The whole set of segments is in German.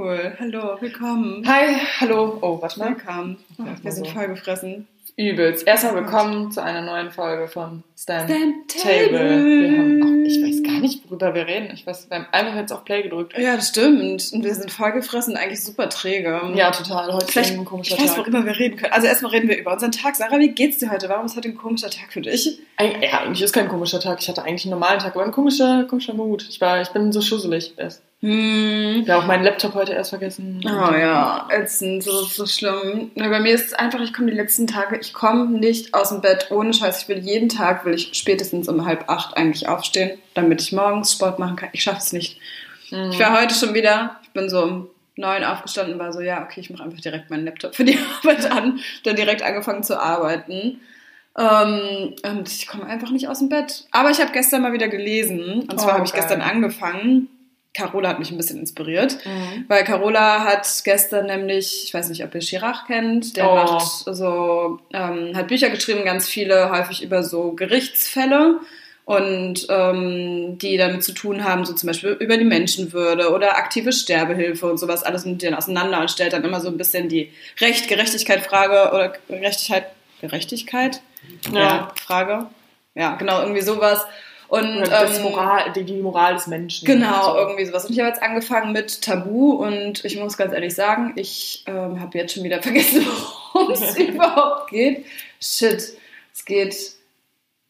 Cool. Hallo, willkommen. Hi, hallo. Oh, warte mal. Willkommen. Oh, wir sind voll gefressen. Übelst. Erstmal willkommen zu einer neuen Folge von Stand, Stand Table. Table. Haben auch, ich weiß gar nicht, worüber wir reden. Ich weiß, wir haben einfach jetzt auf Play gedrückt. Ja, das stimmt. Und wir sind voll gefressen, eigentlich super träge. Ja, total. Heute Vielleicht, ist ein komischer ich weiß, Tag. worüber wir reden können. Also erstmal reden wir über unseren Tag. Sarah, wie geht's dir heute? Warum ist heute ein komischer Tag für dich? Ja, eigentlich ist kein komischer Tag. Ich hatte eigentlich einen normalen Tag, aber ein komischer, komischer Mut. Ich war, ich bin so schusselig. erst. Hm. Ja, auch meinen Laptop heute erst vergessen. Oh ja, ätzend, so, so schlimm. Na, bei mir ist es einfach, ich komme die letzten Tage, ich komme nicht aus dem Bett ohne Scheiß. Ich will jeden Tag, will ich spätestens um halb acht eigentlich aufstehen, damit ich morgens Sport machen kann. Ich schaffe es nicht. Mhm. Ich war heute schon wieder, ich bin so um neun aufgestanden, war so, ja, okay, ich mache einfach direkt meinen Laptop für die Arbeit an, dann direkt angefangen zu arbeiten. Ähm, und ich komme einfach nicht aus dem Bett. Aber ich habe gestern mal wieder gelesen. Und zwar Oh, habe ich gestern angefangen. Carola hat mich ein bisschen inspiriert. Mhm. Weil Carola hat gestern nämlich, ich weiß nicht, ob ihr Chirac kennt, der Oh. macht so, ähm, hat Bücher geschrieben, ganz viele, häufig über so Gerichtsfälle und ähm, die damit zu tun haben, so zum Beispiel über die Menschenwürde oder aktive Sterbehilfe und sowas, alles mit denen auseinander und stellt dann immer so ein bisschen die Recht, Gerechtigkeit, Frage oder Gerechtigkeit, Gerechtigkeit? Ja. Frage. Ja, genau, irgendwie sowas. Und ähm, Moral, die, die Moral des Menschen. Genau, So. irgendwie sowas. Und ich habe jetzt angefangen mit Tabu und ich muss ganz ehrlich sagen, ich ähm, habe jetzt schon wieder vergessen, worum es überhaupt geht. Shit, es geht.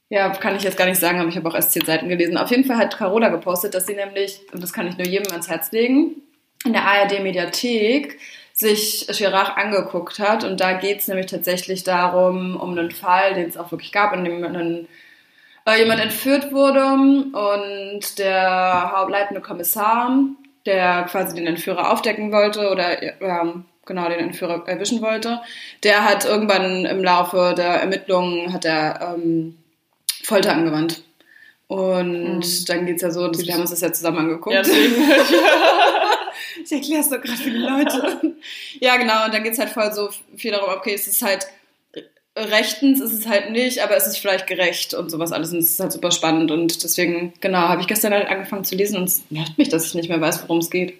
Ja, kann ich jetzt gar nicht sagen, aber ich habe auch erst zehn Seiten gelesen. Auf jeden Fall hat Carola gepostet, dass sie nämlich, und das kann ich nur jedem ans Herz legen, in der ARD-Mediathek sich Chirac angeguckt hat. Und da geht es nämlich tatsächlich darum, um einen Fall, den es auch wirklich gab, in dem ein äh, jemand entführt wurde und der hauptleitende Kommissar, der quasi den Entführer aufdecken wollte oder ähm, genau den Entführer erwischen wollte, der hat irgendwann im Laufe der Ermittlungen hat er ähm, Folter angewandt. Und Mhm. dann geht's ja so, dass, wir haben uns das ja zusammen angeguckt. Ja, deswegen. Ich erkläre es doch gerade für die Leute. ja, genau, und dann geht es halt voll so viel darum, okay, es ist halt rechtens, ist es halt nicht, aber es ist vielleicht gerecht und sowas alles. Und es ist halt super spannend. Und deswegen, genau, habe ich gestern halt angefangen zu lesen und es nervt mich, dass ich nicht mehr weiß, worum es geht.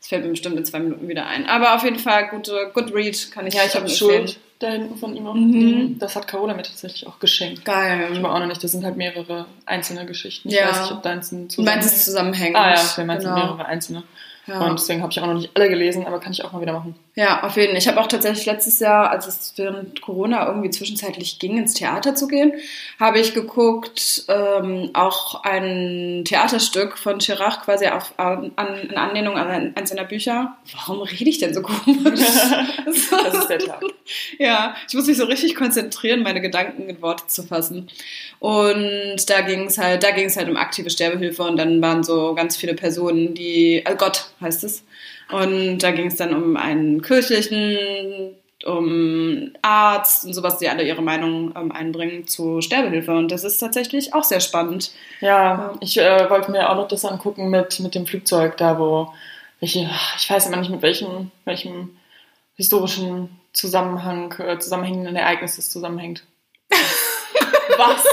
Das fällt mir bestimmt in zwei Minuten wieder ein. Aber auf jeden Fall, gute, good read kann ich Ja, ich habe. Schuld da hinten von ihm auch Mhm. Das hat Carola mir tatsächlich auch geschenkt. Ich Geil. aber auch noch nicht, das sind halt mehrere einzelne Geschichten. Ich Ja. weiß nicht, ob deins ein meinst es zusammenhängt. zusammenhängend. Ah ja, okay, meins sind genau. mehrere einzelne. Ja. Und deswegen habe ich auch noch nicht alle gelesen, aber kann ich auch mal wieder machen. Ja, auf jeden Fall. Ich habe auch tatsächlich letztes Jahr, als es während Corona irgendwie zwischenzeitlich ging, ins Theater zu gehen, habe ich geguckt, ähm, auch ein Theaterstück von Chirac quasi auf, an, in Anlehnung an ein- eins seiner Bücher. Warum rede ich denn so komisch? Das ist der Tag. Ja, ich muss mich so richtig konzentrieren, meine Gedanken in Worte zu fassen. Und da ging es halt, da ging es halt um aktive Sterbehilfe und dann waren so ganz viele Personen, die, also Gott heißt es. Und da ging es dann um einen kirchlichen, um Arzt und sowas, die alle ihre Meinung ähm, einbringen zu Sterbehilfe. Und das ist tatsächlich auch sehr spannend. Ja, ich äh, wollte mir auch noch das angucken mit, mit dem Flugzeug, da wo welche, ich weiß immer nicht mit welchem, welchem historischen Zusammenhang, äh, zusammenhängenden Ereignis das zusammenhängt. Was?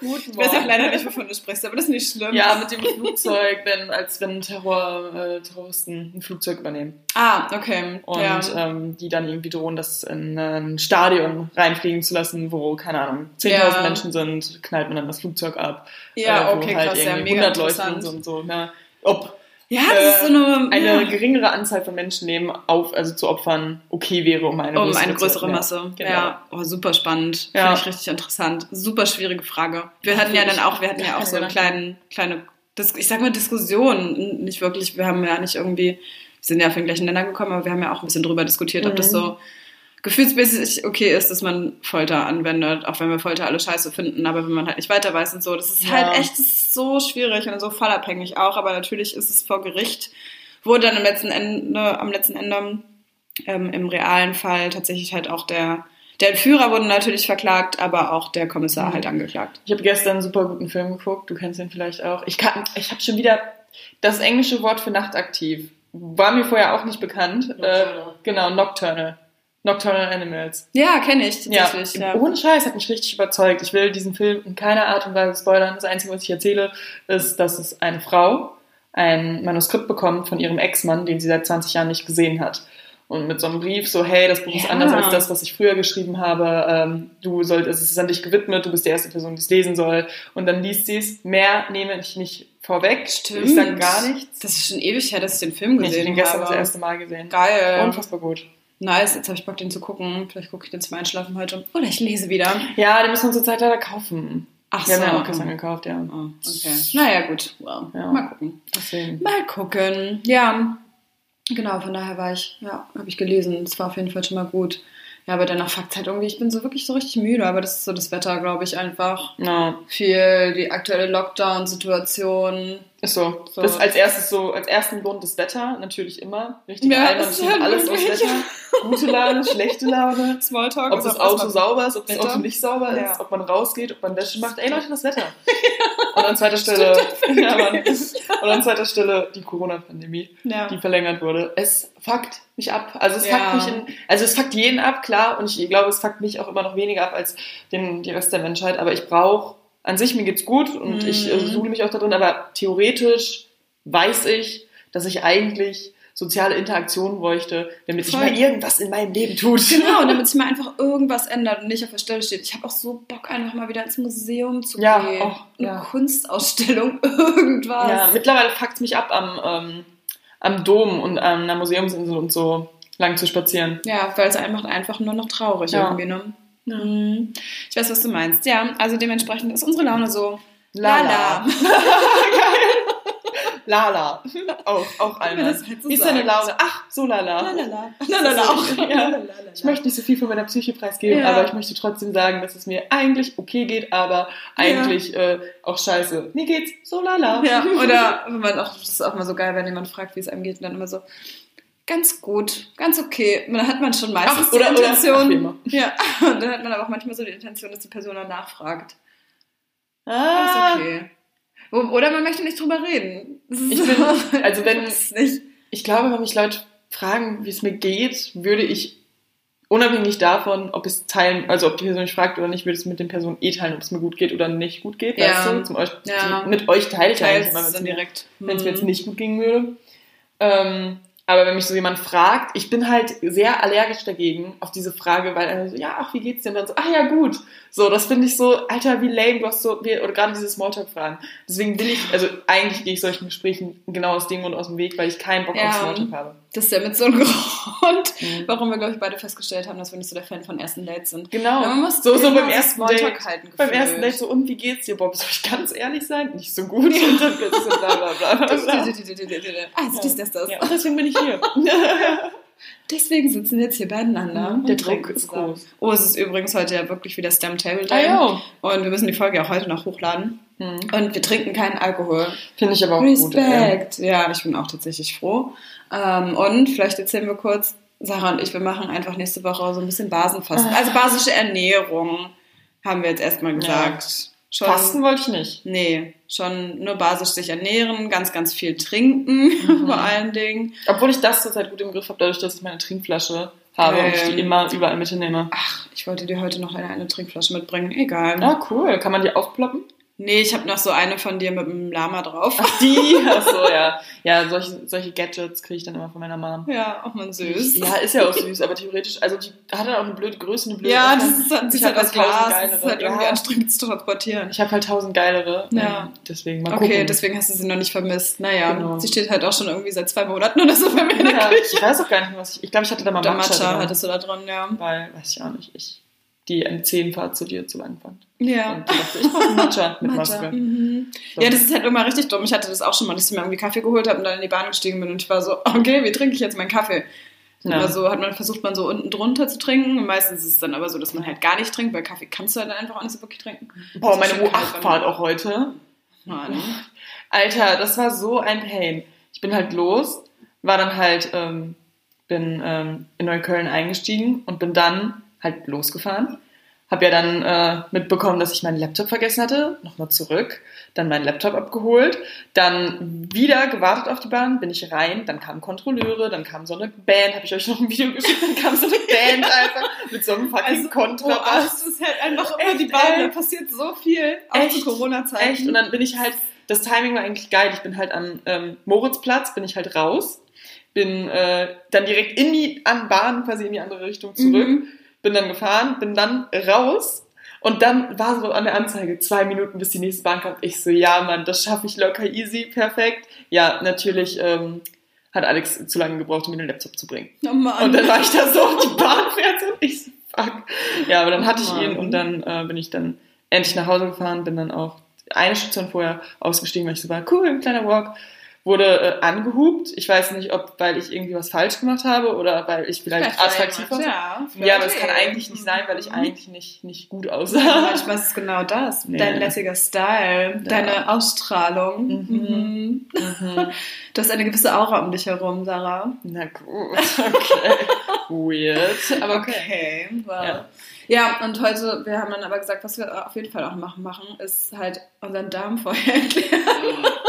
Gut, Ich weiß auch leider nicht, wovon du sprichst, aber das ist nicht schlimm. Ja, mit dem Flugzeug, wenn, als wenn Terror, äh, Terroristen ein Flugzeug übernehmen. Ah, okay. Und ja. ähm, die dann irgendwie drohen, das in ein Stadion reinfliegen zu lassen, wo, keine Ahnung, 10.000 Ja. Menschen sind, knallt man dann das Flugzeug ab. ja, äh, wo okay, halt krass, ja, irgendwie mega 100 Leute sind und so. Ne? Ob Ja, das ist so eine, eine ja, geringere Anzahl von Menschenleben auf, also zu opfern, okay wäre, um eine um größere, eine größere ja, Masse. Genau. Ja, oh, super spannend. Ja. Finde ich richtig interessant. Super schwierige Frage. Wir hatten ja dann auch, wir hatten ja auch so eine kleine, kleine, ich sag mal Diskussion. Nicht wirklich, wir haben ja nicht irgendwie, wir sind ja auf den gleichen Nenner gekommen, aber wir haben ja auch ein bisschen drüber diskutiert, ob das Mhm. so gefühlsmäßig okay ist, dass man Folter anwendet, auch wenn wir Folter alle scheiße finden, aber wenn man halt nicht weiter weiß und so. Das ist Ja. halt echt ist so schwierig und so fallabhängig auch, aber natürlich ist es vor Gericht, wurde dann am letzten Ende, am letzten Ende ähm, im realen Fall tatsächlich halt auch der, der Entführer wurde natürlich verklagt, aber auch der Kommissar Mhm. halt angeklagt. Ich habe gestern einen super guten Film geguckt, du kennst ihn vielleicht auch. Ich, kann- ich habe schon wieder das englische Wort für nachtaktiv. War mir vorher auch nicht bekannt. Äh, Nocturnal. genau, Nocturnal. Nocturnal Animals. Ja, kenne ich Ja, tatsächlich. Ja. ohne Scheiß hat mich richtig überzeugt. Ich will diesen Film in keiner Art und Weise spoilern. Das Einzige, was ich erzähle, ist, dass es eine Frau, ein Manuskript bekommt von ihrem Ex-Mann, den sie seit 20 Jahren nicht gesehen hat. Und mit so einem Brief so, hey, das Buch ist Ja. anders als das, was ich früher geschrieben habe. Ähm, du sollst, es ist an dich gewidmet, du bist die erste Person, die es lesen soll. Und dann liest sie es. Mehr nehme ich nicht vorweg. Stimmt. Ich sage gar nichts. Das ist schon ewig her, dass ich den Film Ich habe gesehen den gestern habe. das erste Mal gesehen. Geil. Unfassbar gut. Nice, jetzt habe ich Bock, den zu gucken. Vielleicht gucke ich den zum Einschlafen heute. Oder ich lese wieder. Ja, den müssen wir zurzeit leider kaufen. Ach Wir haben so. ja auch gestern gekauft, ja. Oh, okay. Naja, gut. Well, Ja. Mal gucken. Deswegen. Mal gucken. Ja, genau, von daher war ich, ja, habe ich gelesen. Das war auf jeden Fall schon mal gut. Ja, aber danach fuckt halt irgendwie, ich bin so wirklich so richtig müde, aber das ist so das Wetter, glaube ich, einfach. Ja, Viel, die aktuelle Lockdown-Situation. Ist so. So. Das als erstes so, als ersten Grund das Wetter, natürlich immer. Richtig Ja, albern, steht hat alles wirklich- Wetter. Gute Laune, schlechte Laune. Smalltalk Ob ist das Auto sauber ist, ob das. Auto nicht sauber ist, Ja. ob man rausgeht, ob man Wäsche macht. Ey Leute, das Wetter. Und an zweiter Stelle, ja, Mann. Und an zweiter Stelle die Corona-Pandemie, Ja. die verlängert wurde. Es fuckt mich ab. Also es Ja. fuckt mich in, also es fuckt jeden ab, klar. Und ich glaube, es fuckt mich auch immer noch weniger ab als den, die Rest der Menschheit. Aber ich brauche, an sich, mir geht's gut und Mhm. ich äh, suhle mich auch da drin, aber theoretisch weiß ich, dass ich eigentlich soziale Interaktion bräuchte, damit sich mal irgendwas in meinem Leben tut. Genau, damit sich mal einfach irgendwas ändert und nicht auf der Stelle steht. Ich habe auch so Bock, einfach mal wieder ins Museum zu Ja, gehen. auch, Eine ja. Kunstausstellung, irgendwas. Ja, mittlerweile fuckt mich ab, am, ähm, am Dom und an einer Museumsinsel und so lang zu spazieren. Ja, weil es einfach einfach nur noch traurig Ja. irgendwie, ne? Mhm. Ich weiß, was du meinst. Ja, also dementsprechend ist unsere Laune so. Lala. Lala. Auch, auch man einmal. das halt so Wie ist deine. Laune? Ach, so lala. Lalala. Lalala auch. Ja. Ich möchte nicht so viel von meiner Psyche preisgeben, Ja. aber ich möchte trotzdem sagen, dass es mir eigentlich okay geht, aber eigentlich äh, auch scheiße. Mir geht's so lala. Ja, oder wenn man auch, das ist auch mal so geil, wenn jemand fragt, wie es einem geht, und dann immer so, ganz gut, ganz okay. Dann hat man schon meistens Ach, oder- die oder- Intention. ach, wie immer. ja, und dann hat man aber auch manchmal so die Intention, dass die Person dann nachfragt. Ah, Ist okay. Oder man möchte nicht drüber reden. Ich bin- also wenn- nicht. Ich glaube, wenn mich Leute fragen, wie es mir geht, würde ich unabhängig davon, ob es teilen, also ob die Person mich fragt oder nicht, würde es mit den Personen eh teilen, ob es mir gut geht oder nicht gut geht. Ja. Weißt du? Zum, euch, Ja. mit euch teile ich eigentlich Teils immer, wenn es mir, mir jetzt Mhm. nicht gut gehen würde. Ähm, aber wenn mich so jemand fragt, ich bin halt sehr allergisch dagegen auf diese Frage, weil er so, ja, ach, wie geht's dir? Und dann so, ach ja, gut. So, das finde ich so, Alter, wie lame, du hast so, oder gerade diese Smalltalk-Fragen. Deswegen will ich, also eigentlich gehe ich solchen Gesprächen genau aus dem Grund aus dem Weg, weil ich keinen Bock Ja. auf Smalltalk habe. Das ist ja mit so einem Grund, Mhm. warum wir, glaube ich, beide festgestellt haben, dass wir nicht so der Fan von ersten Dates sind. Genau. Ja, man muss so, so beim ersten Smalltalk Date. halten Beim gefühlt. ersten Date so, und wie geht's dir, Bob? Soll ich ganz ehrlich sein? Nicht so gut. Und dann bla bla bla. Also, das, das. Ja, und deswegen bin ich hier. Deswegen sitzen wir jetzt hier beieinander. Mhm. Der Druck ist zusammen. groß. Oh, es ist übrigens heute ja wirklich wieder Stem Table Ah Day. ja. Und wir müssen die Folge auch heute noch hochladen. Hm. Und wir trinken keinen Alkohol. Finde ich aber auch gut. Ja. Respekt. Ja, ich bin auch tatsächlich froh. Ähm, und vielleicht erzählen wir kurz, Sarah und ich, wir machen einfach nächste Woche so ein bisschen Basenfasten. Also basische Ernährung, haben wir jetzt erstmal gesagt. Schon, Fasten wollte ich nicht. Nee, schon nur basisch sich ernähren, ganz, ganz viel trinken, Mhm. vor allen Dingen. Obwohl ich das zurzeit gut im Griff habe, dadurch, dass ich meine Trinkflasche habe und ich die Ähm. immer überall mitnehme. Ach, ich wollte dir heute noch eine, eine Trinkflasche mitbringen. Egal. Ah, cool. Kann man die aufploppen? Nee, ich habe noch so eine von dir mit dem Lama drauf. Ach, die? Ach so, ja. Ja, solche, solche Gadgets kriege ich dann immer von meiner Mom. Ja, auch mal süß. Ja, ist ja auch süß, aber theoretisch, also die hat dann auch eine blöde Größe, eine blöde Ja, Öffnung. das ist, das Ich halt tausend Glas. Das ist halt irgendwie Ja. anstrengend zu transportieren. Ich habe halt tausend geilere. Ja. Deswegen mal Okay, gucken. deswegen hast du sie noch nicht vermisst. Naja, Genau. sie steht halt auch schon irgendwie seit zwei Monaten oder so bei mir in der ja, Küche. ich weiß auch gar nicht was ich. Ich glaube, ich hatte da mal Der Matcha, Matcha drin, hattest du da drin, ja. Weil, weiß ich auch nicht, ich die M10-Fahrt zu dir zu lang fand. Ja. Und ich dachte, ich brauche Matcha mit Matcha. Maske. Mhm. So. Ja, das ist halt immer richtig dumm. Ich hatte das auch schon mal, dass ich mir irgendwie Kaffee geholt habe und dann in die Bahn gestiegen bin und ich war so, okay, wie trinke ich jetzt meinen Kaffee? Ja. Immer so hat man versucht, man so unten drunter zu trinken. Und meistens ist es dann aber so, dass man halt gar nicht trinkt, weil Kaffee kannst du halt einfach auch nicht so wirklich trinken. Boah, meine schon kalt bei U8-Fahrt mir. auch heute. Mann. Alter, das war so ein Pain. Ich bin halt los, war dann halt, ähm, bin ähm, in Neukölln eingestiegen und bin dann halt losgefahren. Hab ja dann äh, mitbekommen, dass ich meinen Laptop vergessen hatte, nochmal zurück, dann meinen Laptop abgeholt, dann wieder gewartet auf die Bahn, bin ich rein, dann kamen Kontrolleure, dann kam so eine Band, habe ich euch noch ein Video geschickt, dann kam so eine Band einfach mit so einem fucking Also, Kontrabass. das ist halt einfach immer die Bahn, da passiert so viel, auch zu Corona-Zeiten. Echt? Und dann bin ich halt das Timing war eigentlich geil. Ich bin halt am ähm, Moritzplatz, bin ich halt raus, bin äh, dann direkt in die an Bahn quasi in die andere Richtung zurück, Mhm. Bin dann gefahren, bin dann raus und dann war so an der Anzeige zwei Minuten, bis die nächste Bahn kommt. Ich so, ja, Mann, das schaffe ich locker easy, perfekt. Ja, natürlich ähm, hat Alex zu lange gebraucht, um mir den Laptop zu bringen. Oh Mann. Und dann war ich da so, die Bahn fährt und ich so, fuck. Ja, aber dann hatte ich ihn und dann äh, bin ich dann endlich nach Hause gefahren, bin dann auch eine Station vorher ausgestiegen, weil ich so war, cool, ein kleiner Walk. Wurde äh, angehupt. Ich weiß nicht, ob weil ich irgendwie was falsch gemacht habe oder weil ich vielleicht, attraktiv war. Ja, Ja, aber das kann eigentlich nicht sein, weil ich Mhm. eigentlich nicht, nicht gut Ja, aussah. manchmal ist es genau das. Ja. Dein lässiger Style, Ja. deine Ausstrahlung. Mhm. Mhm. Mhm. Du hast eine gewisse Aura um dich herum, Sarah. Na gut, okay. Weird, aber okay. Okay, wow. Ja. Und heute, wir haben dann aber gesagt, was wir auf jeden Fall auch machen, machen ist halt unseren Darm vorher erklären.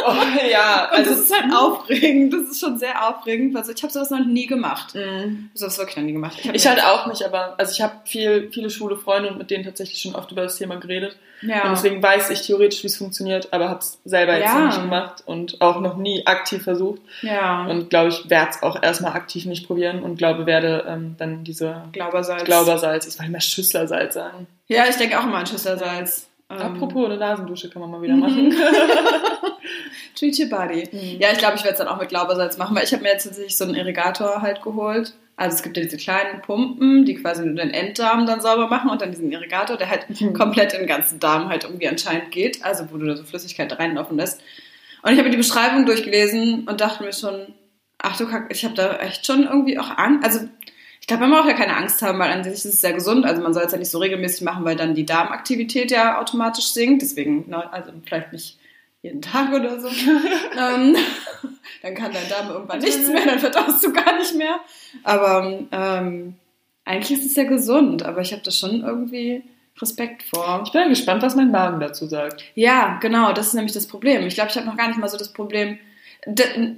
Oh, ja, Und also das ist halt aufregend. Das ist schon sehr aufregend. Also ich habe sowas noch nie gemacht. Mhm. Ich habe wirklich noch nie gemacht. Ich mir- halt auch nicht, aber also ich habe viel, viele schwule Freunde und mit denen tatsächlich schon oft über das Thema geredet. ja. Und deswegen weiß ich theoretisch, wie es funktioniert, aber habe es selber jetzt Ja. noch nicht gemacht und auch noch nie aktiv versucht. ja. Und glaube ich, werde es auch erstmal aktiv nicht probieren und glaube, werde ähm, dann diese Glaubersalz. Glaubersalz, ich soll immer Schüsslersalz sagen. Ja, ich denke auch immer an Schüsselsalz. Ähm, Apropos, eine Nasendusche kann man mal wieder Mhm. machen. Treat your body. Mhm. Ja, ich glaube, ich werde es dann auch mit Glaubersalz machen, weil ich habe mir jetzt tatsächlich so einen Irrigator halt geholt. Also es gibt ja diese kleinen Pumpen, die quasi nur den Enddarm dann sauber machen und dann diesen Irrigator, der halt Mhm. komplett in den ganzen Darm halt irgendwie anscheinend geht, also wo du da so Flüssigkeit reinlaufen lässt. Und ich habe mir die Beschreibung durchgelesen und dachte mir schon, ach du Kack, ich habe da echt schon irgendwie auch Angst. Also glaube, man braucht ja keine Angst haben, weil an sich ist es sehr gesund. Also man soll es ja nicht so regelmäßig machen, weil dann die Darmaktivität ja automatisch sinkt. Deswegen, ne, also vielleicht nicht jeden Tag oder so. ähm, dann kann dein Darm irgendwann nichts mehr, dann verdaust du gar nicht mehr. Aber ähm, eigentlich ist es ja gesund, aber ich habe da schon irgendwie Respekt vor. Ich bin gespannt, was mein Magen dazu sagt. Ja, genau, das ist nämlich das Problem. Ich glaube, ich habe noch gar nicht mal so das Problem.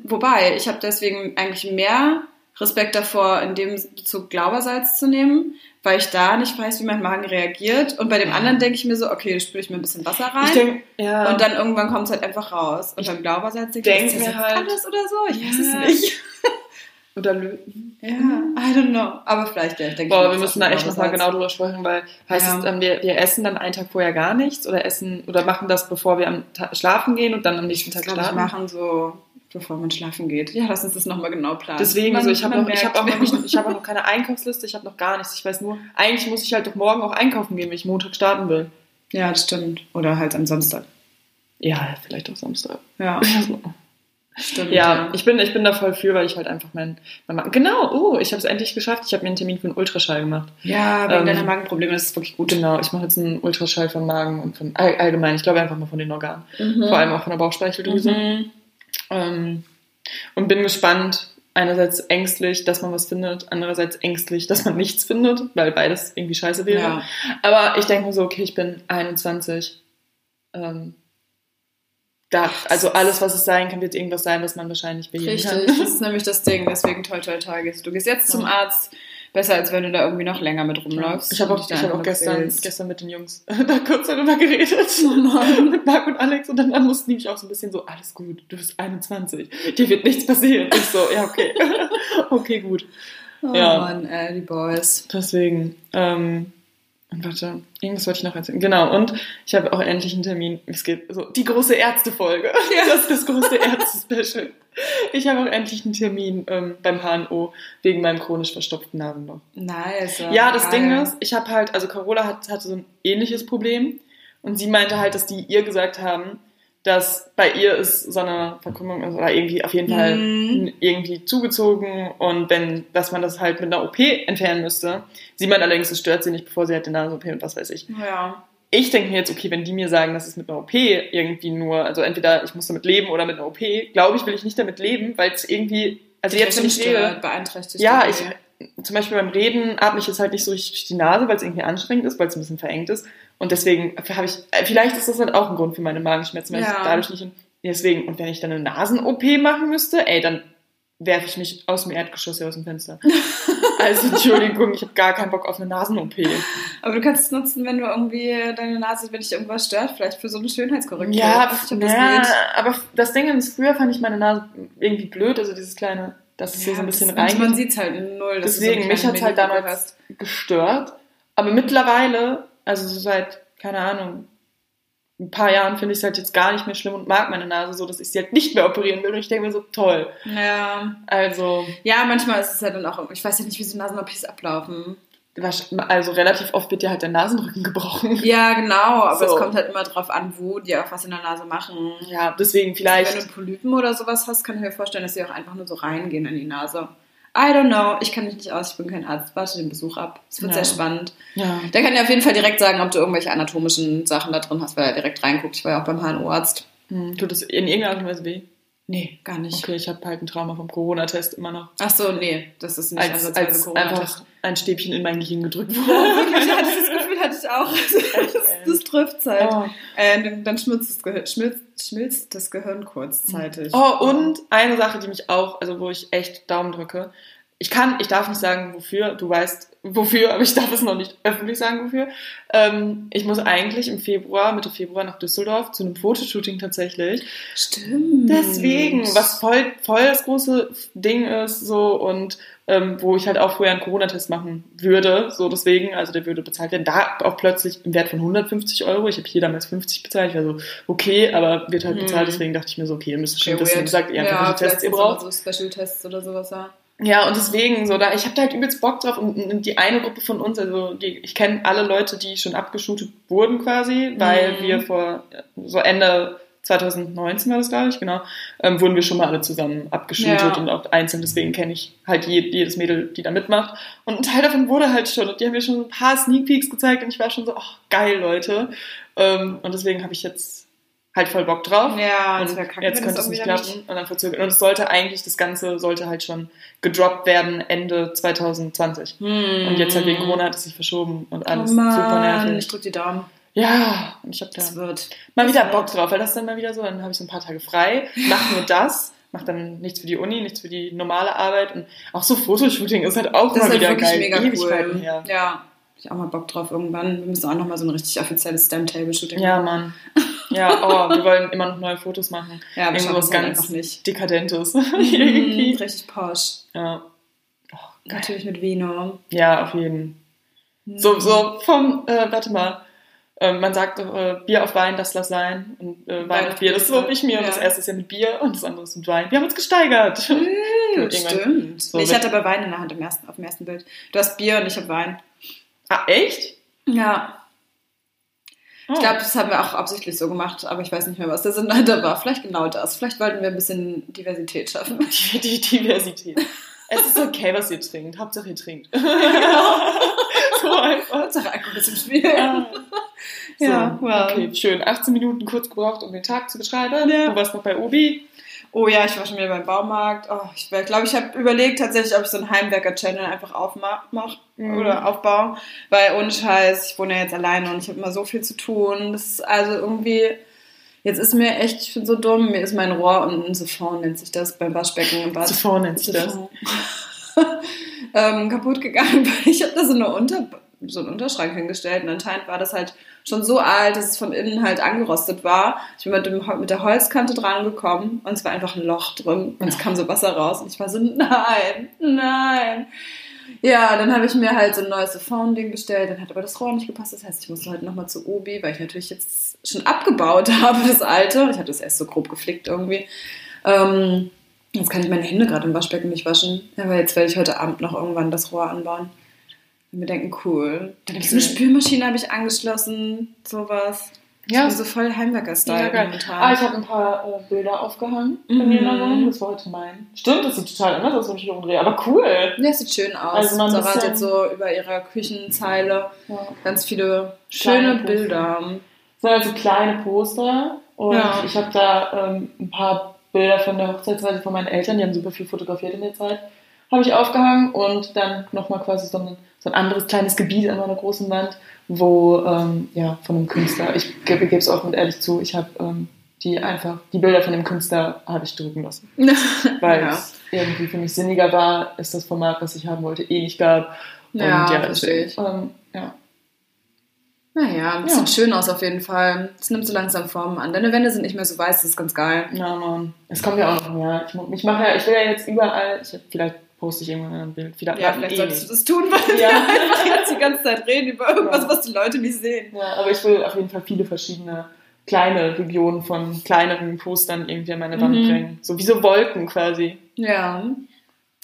Wobei, ich habe deswegen eigentlich mehr Respekt davor, in dem Bezug Glaubersalz zu nehmen, weil ich da nicht weiß, wie mein Magen reagiert. Und bei dem Ja. anderen denke ich mir so, okay, spüre ich mir ein bisschen Wasser rein. Ich denke, ja. und dann irgendwann kommt es halt einfach raus. Und Ich beim Glaubersalz denke denk ich, ist das halt- alles oder so? Ich weiß Ja. es nicht. oder Löwen. Ja, I don't know. Aber vielleicht, ja, ich denke Boah, ich wir müssen da echt nochmal genau drüber sprechen, weil heißt Ja. es, ähm, wir, wir essen dann einen Tag vorher gar nichts oder essen oder machen das, bevor wir am Ta schlafen gehen und dann am nächsten Tag glaube ich machen so, bevor man schlafen geht. Ja, lass uns das nochmal genau planen. Deswegen, Man- so, ich habe noch, ich habe auch, noch nicht- ich habe auch noch keine Einkaufsliste, ich habe noch gar nichts. Ich weiß nur, eigentlich muss ich halt doch morgen auch einkaufen gehen, wenn ich Montag starten will. Ja, das stimmt. Oder halt am Samstag. Ja, vielleicht auch Samstag. Ja, stimmt. Ja, ich bin, ich bin da voll für, weil ich halt einfach mein, mein Magen- genau, oh, ich habe es endlich geschafft. Ich habe mir einen Termin für einen Ultraschall gemacht. ja wegen Ähm, deiner Magenprobleme ist es wirklich gut. Genau, ich mache jetzt einen Ultraschall vom Magen und von all, allgemein. Ich glaube einfach mal von den Organen, Mhm. vor allem auch von der Bauchspeicheldrüse. Mhm. Ähm, und bin gespannt. Einerseits ängstlich, dass man was findet, andererseits ängstlich, dass man nichts findet, weil beides irgendwie scheiße wäre. Ja. Aber ich denke mir so, okay, ich bin 21. Ähm, da, also alles, was es sein kann, wird irgendwas sein, was man wahrscheinlich beheben Richtig, kann. das ist nämlich das Ding. Deswegen toi toi gehst du. gehst jetzt zum. Arzt. Besser, als wenn du da irgendwie noch länger mit rumläufst. Ich habe auch, ich hab auch gestern, gestern mit den Jungs da kurz darüber geredet. mit Marc und Alex. Und dann mussten die mich auch so ein bisschen so, alles gut, du bist 21. Dir wird nichts passieren. Ich so, ja, okay. okay, gut. Oh Ja. Mann, ey, die Boys. Deswegen, ähm, und warte, irgendwas wollte ich noch erzählen. Genau, und ich habe auch endlich einen Termin. Es geht so, die große Ärztefolge. Ja. Das ist das große Ärzte-Special. Ich habe auch endlich einen Termin ähm, beim HNO wegen meinem chronisch verstopften Nasenloch. Nice. Ja, das geil. Ding ist, ich habe halt, also Carola hat, hatte so ein ähnliches Problem und sie meinte halt, dass die ihr gesagt haben, dass bei ihr ist so eine Verkrümmung ist oder irgendwie auf jeden Fall Mhm. irgendwie zugezogen und wenn, dass man das halt mit einer OP entfernen müsste. Sie meint allerdings, es stört sie nicht, bevor sie halt den Nasen-OP und was weiß ich. Ja. Ich denke mir jetzt, okay, wenn die mir sagen, dass es mit einer OP irgendwie nur, also entweder ich muss damit leben oder mit einer OP, glaube ich, will ich nicht damit leben, weil es irgendwie, also jetzt, wenn ich rede, beeinträchtigt. ja, ich, zum Beispiel beim Reden atme ich jetzt halt nicht so richtig durch die Nase, weil es irgendwie anstrengend ist, weil es ein bisschen verengt ist. Und deswegen habe ich, äh, vielleicht ist das halt auch ein Grund für meine Magenschmerzen, weil Ja. ich dadurch nicht, deswegen, und wenn ich dann eine Nasen-OP machen müsste, ey, dann werfe ich mich aus dem Erdgeschoss hier aus dem Fenster. Also Entschuldigung, ich habe gar keinen Bock auf eine Nasen-OP. Aber du kannst es nutzen, wenn du irgendwie deine Nase, wenn dich irgendwas stört, vielleicht für so eine Schönheitskorrektur. Ja, Ich das ja geht. aber das Ding ist, früher fand ich meine Nase irgendwie blöd, also dieses kleine, dass es hier so ein bisschen das- rein. Man sieht es halt null. Deswegen, mich kleine hat's halt damals gestört. Aber mittlerweile, also so seit, keine Ahnung, ein paar Jahren finde ich es halt jetzt gar nicht mehr schlimm und mag meine Nase so, dass ich sie halt nicht mehr operieren will. Und ich denke mir so, toll. Ja. Also, ja, manchmal ist es ja dann auch, ich weiß ja nicht, wie so Nasen-OPs ablaufen. also relativ oft wird dir halt der Nasenrücken gebrochen. Ja, genau, aber So. es kommt halt immer drauf an, wo die auch was in der Nase machen. Ja, deswegen Wenn vielleicht. du Polypen oder sowas hast, kann ich mir vorstellen, dass sie auch einfach nur so reingehen in die Nase. I don't know, ich kann mich nicht aus, ich bin kein Arzt. Warte den Besuch ab. Es wird Ja. sehr spannend. Ja. Der kann dir auf jeden Fall direkt sagen, ob du irgendwelche anatomischen Sachen da drin hast, weil er direkt reinguckt. Ich war ja auch beim HNO-Arzt. Hm, tut es in irgendeiner Art und Weise weh? Nee, gar nicht. Okay, ich habe halt ein Trauma vom Corona-Test immer noch. Ach so, nee, das ist nicht Als, ansatzweise als Corona-Test. einfach ein Stäbchen in mein Gehirn gedrückt wurde. Hatte ich auch. Das, das trifft halt. Oh. Äh, dann, dann schmilzt das, Gehirn, schmilzt, schmilzt das Gehirn kurzzeitig. Oh, und eine Sache, die mich auch, also wo ich echt Daumen drücke. Ich kann, ich darf nicht sagen, wofür, du weißt wofür, aber ich darf es noch nicht öffentlich sagen, wofür. Ähm, ich muss eigentlich im Februar, Mitte Februar nach Düsseldorf zu einem Fotoshooting tatsächlich. Stimmt. Deswegen, was voll, voll das große Ding ist, so und ähm, wo ich halt auch vorher einen Corona-Test machen würde, so deswegen, also der würde bezahlt werden, da auch plötzlich im Wert von 150 Euro. Ich habe hier damals 50 bezahlt, ich war so, okay, aber wird halt bezahlt, Hm. deswegen dachte ich mir so, okay, ihr müsst schon Okay, wissen, gesagt, ihr ja, welche Tests ihr braucht. So Special-Tests oder sowas, ja. Ja, und deswegen, so, da, ich habe da halt übelst Bock drauf und, und die eine Gruppe von uns, also die, ich kenne alle Leute, die schon abgeshootet wurden quasi, weil Mhm. wir vor, so Ende 2019 war das, glaube ich, genau, ähm, wurden wir schon mal alle zusammen abgeshootet Ja. und auch einzeln, deswegen kenne ich halt je, jedes Mädel, die da mitmacht. Und ein Teil davon wurde halt schon, und die haben mir schon ein paar Sneak Peeks gezeigt und ich war schon so, ach, geil, Leute. Ähm, und deswegen habe ich jetzt halt voll Bock drauf. Ja, Und kacke, jetzt könnte es nicht klappen und dann verzögert. Und es sollte eigentlich, das Ganze sollte halt schon gedroppt werden Ende 2020. Hm. Und jetzt halt wegen Corona hat es sich verschoben und alles oh super Ich nervig. drück die Daumen. Ja, und ich habe da Das wird. mal wieder Bock drauf, weil das dann mal wieder so, dann habe ich so ein paar Tage frei, mache nur das, mache dann nichts für die Uni, nichts für die normale Arbeit und auch so Fotoshooting ist halt auch Das ist mal halt wieder wirklich geil. mega Ewigkeiten cool. her. Ja, ich auch mal Bock drauf irgendwann. Wir müssen auch nochmal so ein richtig offizielles Stem-Table-Shooting Ja, Mann. Ja, oh, wir wollen immer noch neue Fotos machen. Ja, aber Irgendwas ganz einfach nicht. Dekadentes. Mhm, richtig posch. Ja. Oh. Natürlich mit Vino. Ja, auf jeden. So, so vom, äh, warte mal, äh, man sagt doch, äh, Bier auf Wein, das lass sein. Und äh, Wein auf Bier, das lobe ich mir. Und das Ja. erste ist ja mit Bier und das andere ist mit Wein. Wir haben uns gesteigert. Irgendwann- stimmt. So nee, ich hatte aber Wein in der Hand im ersten, auf dem ersten Bild. Du hast Bier und ich habe Wein. ah, echt? Ja. Oh. Ich glaube, das haben wir auch absichtlich so gemacht, aber ich weiß nicht mehr, was der Sinn dahinter war. Vielleicht genau das. Vielleicht wollten wir ein bisschen Diversität schaffen. die, die Diversität. Es ist okay, was ihr trinkt. Hauptsache ihr trinkt. so einfach. Hauptsache Alkohol ist im Spiel. Ja, so, wow. Okay, schön. 18 Minuten kurz gebraucht, um den Tag zu beschreiben. Ja. Du warst noch bei Obi. Oh ja, ich war schon wieder beim Baumarkt. Oh, ich glaube, ich habe überlegt tatsächlich, ob ich so einen Heimwerker-Channel einfach aufmache mach, Mhm. oder aufbaue. Weil ohne Scheiß, ich wohne ja jetzt alleine und ich habe immer so viel zu tun. Das ist also irgendwie, jetzt ist mir echt, ich bin so dumm, mir ist mein Rohr und ein Siphon nennt sich das beim Waschbecken im Bad. Zuvor nennt sich das. Siphon. ähm, kaputt gegangen, weil ich habe da so, eine Unter so einen Unterschrank hingestellt und anscheinend war das halt schon so alt, dass es von innen halt angerostet war. Ich bin mit, dem, mit der Holzkante dran gekommen und es war einfach ein Loch drin und es kam so Wasser raus und ich war so, nein, nein. Ja, dann habe ich mir halt so ein neues Siphon-Ding bestellt, dann hat aber das Rohr nicht gepasst. Das heißt, ich musste heute nochmal zu Obi, weil ich natürlich jetzt schon abgebaut habe, das alte. Ich hatte das erst so grob geflickt irgendwie. Ähm, jetzt kann ich meine Hände gerade im Waschbecken nicht waschen. Aber jetzt werde ich heute Abend noch irgendwann das Rohr anbauen. Mir denken, cool. Dann habe ich so eine. Spülmaschine habe ich angeschlossen, sowas. Ja, so voll Heimwerker-Style Ja, momentan. Ah, ich habe ein paar äh, Bilder aufgehangen bei Mhm. mir in der Wohnung. Das war heute mein. Stimmt, das sieht total anders aus, wenn ich hier umdrehe. Aber cool. ja, sieht schön aus. Also man Sarah hat jetzt so über ihrer Küchenzeile Ja. ganz viele Kleine schöne Poster. Bilder. Das sind also kleine Poster. Und Ja. ich habe da ähm, ein paar Bilder von der Hochzeitsreise von meinen Eltern. Die haben super viel fotografiert in der Zeit. Habe ich aufgehangen und dann nochmal quasi so ein, so ein anderes kleines Gebiet an meiner großen Wand, wo, ähm, ja, von einem Künstler. Ich gebe es auch mit ehrlich zu, ich habe ähm, die einfach, die Bilder von dem Künstler habe ich drücken lassen. Weil Ja. es irgendwie für mich sinniger war, es das Format, was ich haben wollte, eh nicht gab. Und Ja, ja, verstehe deswegen, ähm, ja. Naja, Ja. sieht schön aus auf jeden Fall. Es nimmt so langsam Formen an. Deine Wände sind nicht mehr so weiß, das ist ganz geil. Ja, Mann. Es kommt ja auch noch mehr. Ich, ich mache ja, ich will ja jetzt überall, ich, vielleicht poste ich irgendwann ein Bild. Vielleicht, Ja, eh vielleicht solltest du das tun, weil Ja. wir einfach jetzt die ganze Zeit reden über irgendwas, Ja. was die Leute nicht sehen. Ja, aber ich will auf jeden Fall viele verschiedene kleine Regionen von kleineren Postern irgendwie an meine Wand Mhm. bringen. So wie so Wolken quasi. Ja,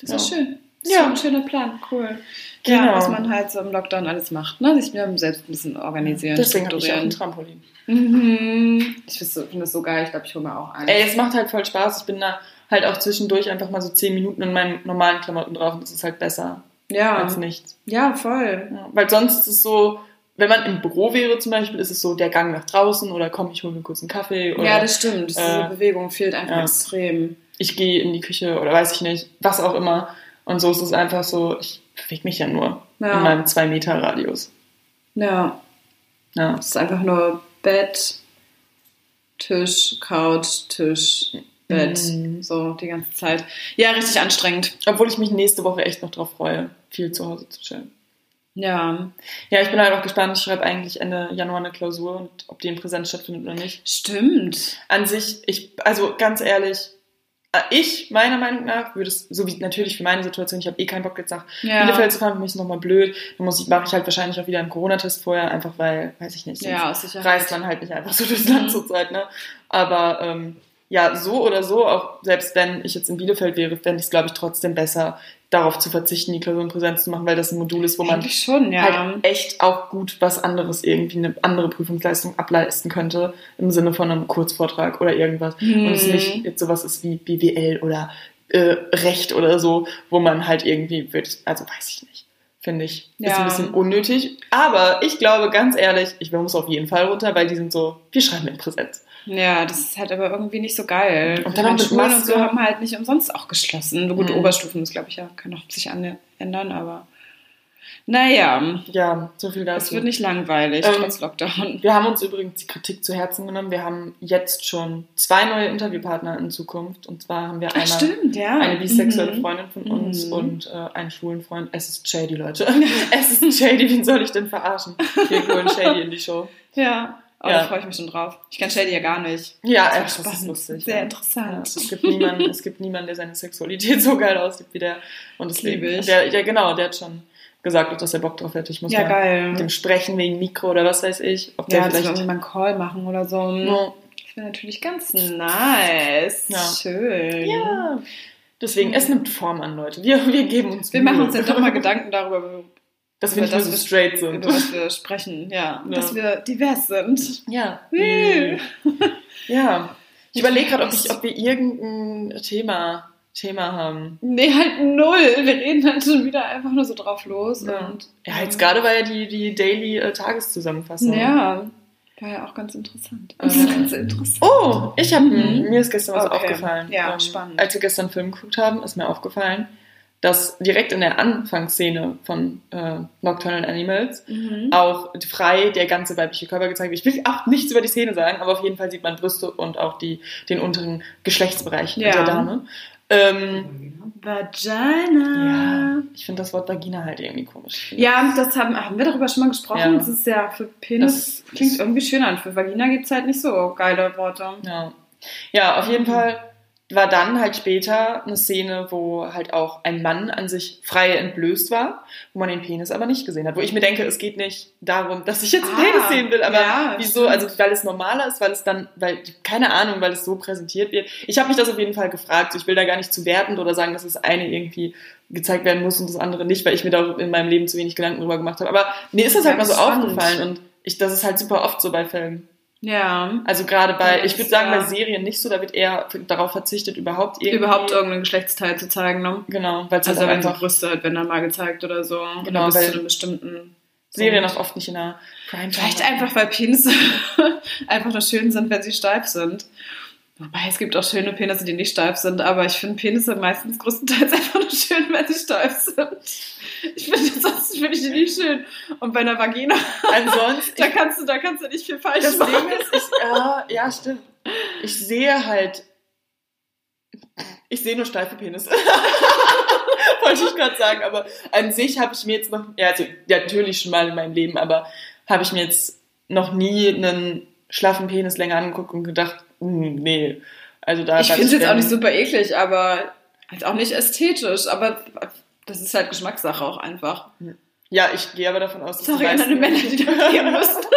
das ist Ja. schön. Das ist Ja. ja. ein schöner Plan, cool. Genau. Ja, was man halt so im Lockdown alles macht, ne? Sich mir selbst ein bisschen organisieren, Deswegen habe ich auch ein. Trampolin. Mhm. Ich finde das, so geil, ich glaube, ich hole mir auch einen. Ey, es macht halt voll Spaß. Ich bin da halt auch zwischendurch einfach mal so zehn Minuten in meinen normalen Klamotten drauf und das ist halt besser ja. als nichts. ja, voll. Ja, weil sonst ist es so, wenn man im Büro wäre zum Beispiel, ist es so der Gang nach draußen oder komm, ich hole mir kurz einen Kaffee oder ja, das stimmt. Diese äh, Bewegung fehlt einfach ja. extrem. ich gehe in die Küche oder weiß ich nicht, was auch immer. Und so ist es einfach so, ich bewege mich ja nur Ja. in meinem 2-Meter-Radius. Ja, Ja. es ist einfach nur Bett, Tisch, Couch, Tisch, Bett. Mhm. So die ganze Zeit. Ja, richtig anstrengend. Obwohl ich mich nächste Woche echt noch drauf freue, viel zu Hause zu chillen. Ja, Ja, ich bin halt auch gespannt. Ich schreibe eigentlich Ende Januar eine Klausur und ob die in Präsenz stattfindet oder nicht. stimmt. An sich, ich, also ganz ehrlich, äh, ich, meiner Meinung nach, würde es, so wie natürlich für meine Situation, ich habe eh keinen Bock jetzt nach Ja. Bielefeld zu fahren, für mich ist es nochmal blöd. Dann muss ich, mache ich halt wahrscheinlich auch wieder einen Corona-Test vorher, einfach weil, weiß ich nicht, Ja, reist man halt nicht einfach so durchs Land Mhm. zurzeit, ne? Aber ähm, ja, so oder so, auch selbst wenn ich jetzt in Bielefeld wäre, fände ich es, glaube ich, trotzdem besser, darauf zu verzichten, die Klausur in Präsenz zu machen, weil das ein Modul ist, wo man schon, ja. halt echt auch gut was anderes irgendwie, eine andere Prüfungsleistung ableisten könnte, im Sinne von einem Kurzvortrag oder irgendwas. Und es Mhm. nicht jetzt sowas ist wie BWL oder äh, Recht oder so, wo man halt irgendwie wird, also weiß ich nicht. Finde ich. Ist Ja. ein bisschen unnötig. Aber ich glaube, ganz ehrlich, ich muss auf jeden Fall runter, weil die sind so, wir schreiben in Präsenz. Ja, das ist halt aber irgendwie nicht so geil. Und dann dann mit Schulen und so haben halt nicht umsonst auch geschlossen. Gut, Mhm. Oberstufen ist, glaube ich, ja, kann auch sich ändern, aber naja, Ja, so viel dazu. es wird nicht langweilig, Ähm, trotz Lockdown. Wir haben uns übrigens die Kritik zu Herzen genommen. Wir haben jetzt schon zwei neue Interviewpartner in Zukunft. Und zwar haben wir Ach, einmal stimmt, ja. eine bisexuelle Mhm. Freundin von uns Mhm. und äh, einen schwulen Freund. Es ist Shady, Leute. es ist Shady, wen soll ich denn verarschen? Wir holen Shady in die Show. Ja, oh, Ja. da freue ich mich schon drauf. Ich kann Shady ja gar nicht. Ja, Das echt, war das ist lustig. Sehr ja. interessant. Ja, es, gibt niemanden, es gibt niemanden, der seine Sexualität so geil aussieht wie der. Und das Liebe ich. Der, ja, genau, der hat schon gesagt, dass er Bock drauf hätte. Ich muss Ja, mal geil. mit dem sprechen wegen Mikro oder was weiß ich. Ob der Ja, vielleicht. mal einen Call machen oder so. Ja. Das wäre natürlich ganz nice. Ja. Schön. ja. Deswegen, es nimmt Form an, Leute. Wir, wir geben uns Wir Mühe. machen uns jetzt doch mal Gedanken darüber, dass wir nicht das so wir- straight sind. über was wir sprechen. Ja, Ja. dass wir divers sind. Ja. Ja. Ich überlege gerade, ob, ich- ob wir irgendein Thema, Thema haben. Nee, halt null. Wir reden halt schon wieder einfach nur so drauf los. Ja. Und, Ja, jetzt gerade war ja die, die Daily äh, Tageszusammenfassung. Ja, war ja auch ganz interessant. Äh, ganz interessant. Oh, ich habe Mhm. mir ist gestern was Okay. aufgefallen. Ähm, Ja, spannend. Als wir gestern einen Film geguckt haben, ist mir aufgefallen, dass direkt in der Anfangsszene von äh, Nocturnal Animals Mhm. auch frei der ganze weibliche Körper gezeigt wird. Ich will auch nichts über die Szene sagen, aber auf jeden Fall sieht man Brüste und auch die, den unteren Geschlechtsbereich Ja. der Dame. Ähm, Vagina. ja, ich finde das Wort Vagina halt irgendwie komisch. Ja, das haben, haben wir darüber schon mal gesprochen. Ja. Das ist ja für Penis Das klingt irgendwie schöner an. Für Vagina gibt es halt nicht so geile Worte. Ja. ja, auf jeden. Fall war dann halt später eine Szene, wo halt auch ein Mann an sich frei entblößt war, wo man den Penis aber nicht gesehen hat. Wo ich mir denke, es geht nicht darum, dass ich jetzt einen Ah, Penis sehen will, aber ja, wieso? Also weil es normaler ist, weil es dann, weil, keine Ahnung, weil es so präsentiert wird. Ich habe mich das auf jeden Fall gefragt. Ich will da gar nicht zu wertend oder sagen, dass das eine irgendwie gezeigt werden muss und das andere nicht, weil ich mir da in meinem Leben zu wenig Gedanken drüber gemacht habe. Aber mir ist das halt mal so spannend. aufgefallen und ich, das ist halt super oft so bei Filmen. Ja. Also gerade bei, ich würde sagen, bei Serien nicht so, da wird eher darauf verzichtet, überhaupt irgendwie. Überhaupt irgendein Geschlechtsteil zu zeigen, ne? Genau, weil es Also halt wenn so einfach Brüste halt, wenn dann mal gezeigt oder so. Genau, oder bis weil zu einem bestimmten Serien auch oft nicht in der Prime Vielleicht einfach, weil Penisse einfach nur schön sind, wenn sie steif sind. Wobei es gibt auch schöne Penisse, die nicht steif sind, aber ich finde Penisse meistens größtenteils einfach nur schön, wenn sie steif sind. Ich finde, sonst finde ich nie schön. Und bei einer Vagina, Ansonsten, da kannst du, da kannst du nicht viel falsch das machen. Ding ist, ich, ja, ja, stimmt. Ich sehe halt, ich sehe nur steife Penisse. Wollte ich gerade sagen, aber an sich habe ich mir jetzt noch, ja, also, ja, natürlich schon mal in meinem Leben, aber habe ich mir jetzt noch nie einen schlaffen Penis länger angeguckt und gedacht, nee. Also da Ich finde es jetzt auch nicht super eklig, aber halt auch nicht ästhetisch. Aber das ist halt Geschmackssache auch einfach. Ja, ich gehe aber davon aus, dass Sorry die meisten, Männer, die da gehen müssen.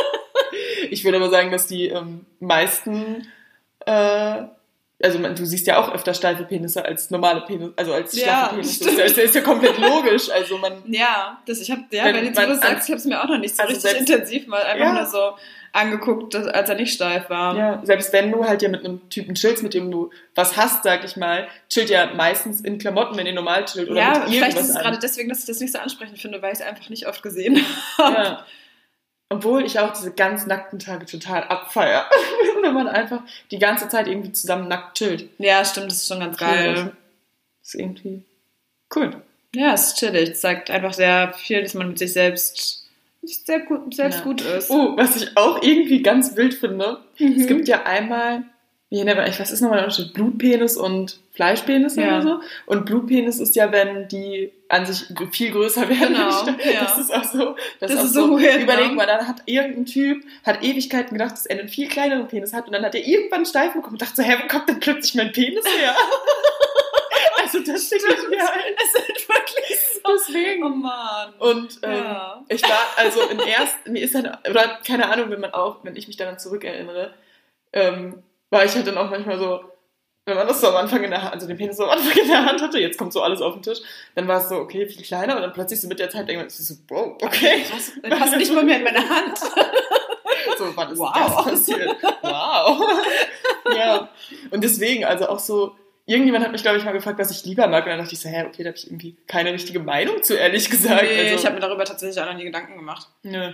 Ich würde aber sagen, dass die ähm, meisten, äh, also man, du siehst ja auch öfter steife Penisse als normale Penisse, also als Ja, schlaffe Penisse. Das ist ja, ja- ist ja komplett logisch. Also man, Ja, das, ich habe, ja, Wenn wenn, du das an- sagst, ich habe es mir auch noch nicht so Also richtig selbst- intensiv mal einfach Ja. nur so angeguckt, dass, als er nicht steif war. ja, selbst wenn du halt ja mit einem Typen chillst, mit dem du was hast, sag ich mal, chillt ja meistens in Klamotten, wenn ihr normal chillt oder Ja, mit vielleicht ist es an. gerade deswegen, dass ich das nicht so ansprechend finde, weil ich es einfach nicht oft gesehen habe. Ja. Obwohl ich auch diese ganz nackten Tage total abfeier. wenn man einfach die ganze Zeit irgendwie zusammen nackt chillt. Ja, stimmt, das ist schon ganz geil. Cool. ist irgendwie cool. Ja, es ist chillig. Es sagt einfach sehr viel, dass man mit sich selbst sehr gut, selbst Ja. gut ist. Oh, was ich auch irgendwie ganz wild finde, Mhm. es gibt ja einmal, ich was ist nochmal der Unterschied? Blutpenis und Fleischpenis Ja. oder so. Und Blutpenis ist ja, wenn die an sich viel größer werden. Genau, ja. Das ist auch so. Das, Das ist so weird, Überleg ne? mal, dann hat irgendein Typ, hat Ewigkeiten gedacht, dass er einen viel kleineren Penis hat und dann hat er irgendwann einen Steifen bekommen und dachte so, hä, wo kommt denn plötzlich mein Penis her? also das mir halt. Es ist wirklich so. Deswegen. Oh Mann. Und ähm, Ja. ich war, also im ersten, mir ist dann, oder keine Ahnung, wenn man auch, wenn ich mich daran zurückerinnere, ähm, war ich halt dann auch manchmal so, wenn man das so am Anfang in der Hand, also den Penis so am Anfang in der Hand hatte, jetzt kommt so alles auf den Tisch, dann war es so, okay, viel kleiner und dann plötzlich so mit der Zeit denkt man, es ist so, Bro, okay, Krass, das passt nicht mal mehr in meine Hand. so, wann ist Wow. das passiert? Wow. ja. Und deswegen, also auch so, irgendjemand hat mich, glaube ich, mal gefragt, was ich lieber mag und dann dachte ich so, hä, okay, da habe ich irgendwie keine richtige Meinung zu, ehrlich gesagt. Nee, also, ich habe mir darüber tatsächlich auch noch nie Gedanken gemacht. Nö.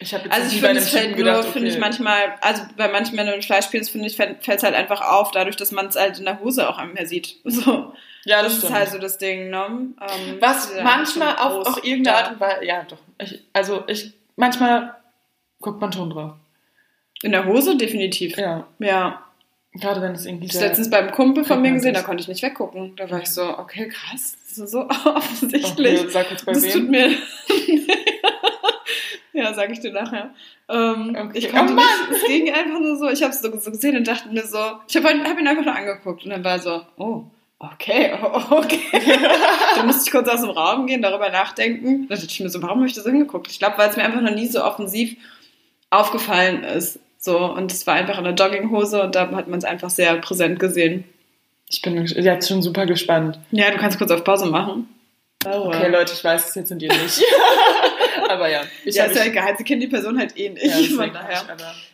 Ich habe Also ich finde, es fällt Typen nur, gedacht, finde ich manchmal, also bei manchen Männern mit Fleischpenis, finde ich, fällt es halt einfach auf, dadurch, dass man es halt in der Hose auch mehr sieht. So. Ja, Das das ist halt so das Ding, ne? Ähm, Was manchmal auf, auf irgendeine. Art und Weise, ja doch. Ich, also ich, manchmal guckt man schon drauf. In der Hose definitiv. Ja. Ja. Gerade wenn es irgendwie Ich habe letztens beim Kumpel von mir gesehen, da konnte ich nicht weggucken. Da war ich so, okay, krass, das ist so Okay, offensichtlich. sag jetzt bei das wem. tut mir. ja, sag ich dir nachher. Ähm, Okay. Ich konnte Oh nicht, es ging einfach nur so, ich habe es so, so gesehen und dachte mir so, ich habe hab ihn einfach nur angeguckt und dann war so, oh, okay, oh, okay. dann musste ich kurz aus dem Raum gehen, darüber nachdenken. Da dachte ich mir so, warum habe ich das hingeguckt? Ich glaube, weil es mir einfach noch nie so offensiv aufgefallen ist. So, und es war einfach in der Jogginghose und da hat man es einfach sehr präsent gesehen. Ich bin jetzt schon super gespannt. Ja, du kannst kurz auf Pause machen. Oh, Okay, Leute, ich weiß es jetzt und ihr nicht. aber ja. Ich ja, ist ja egal, sie kennt die Person halt eh nicht. ja, von daher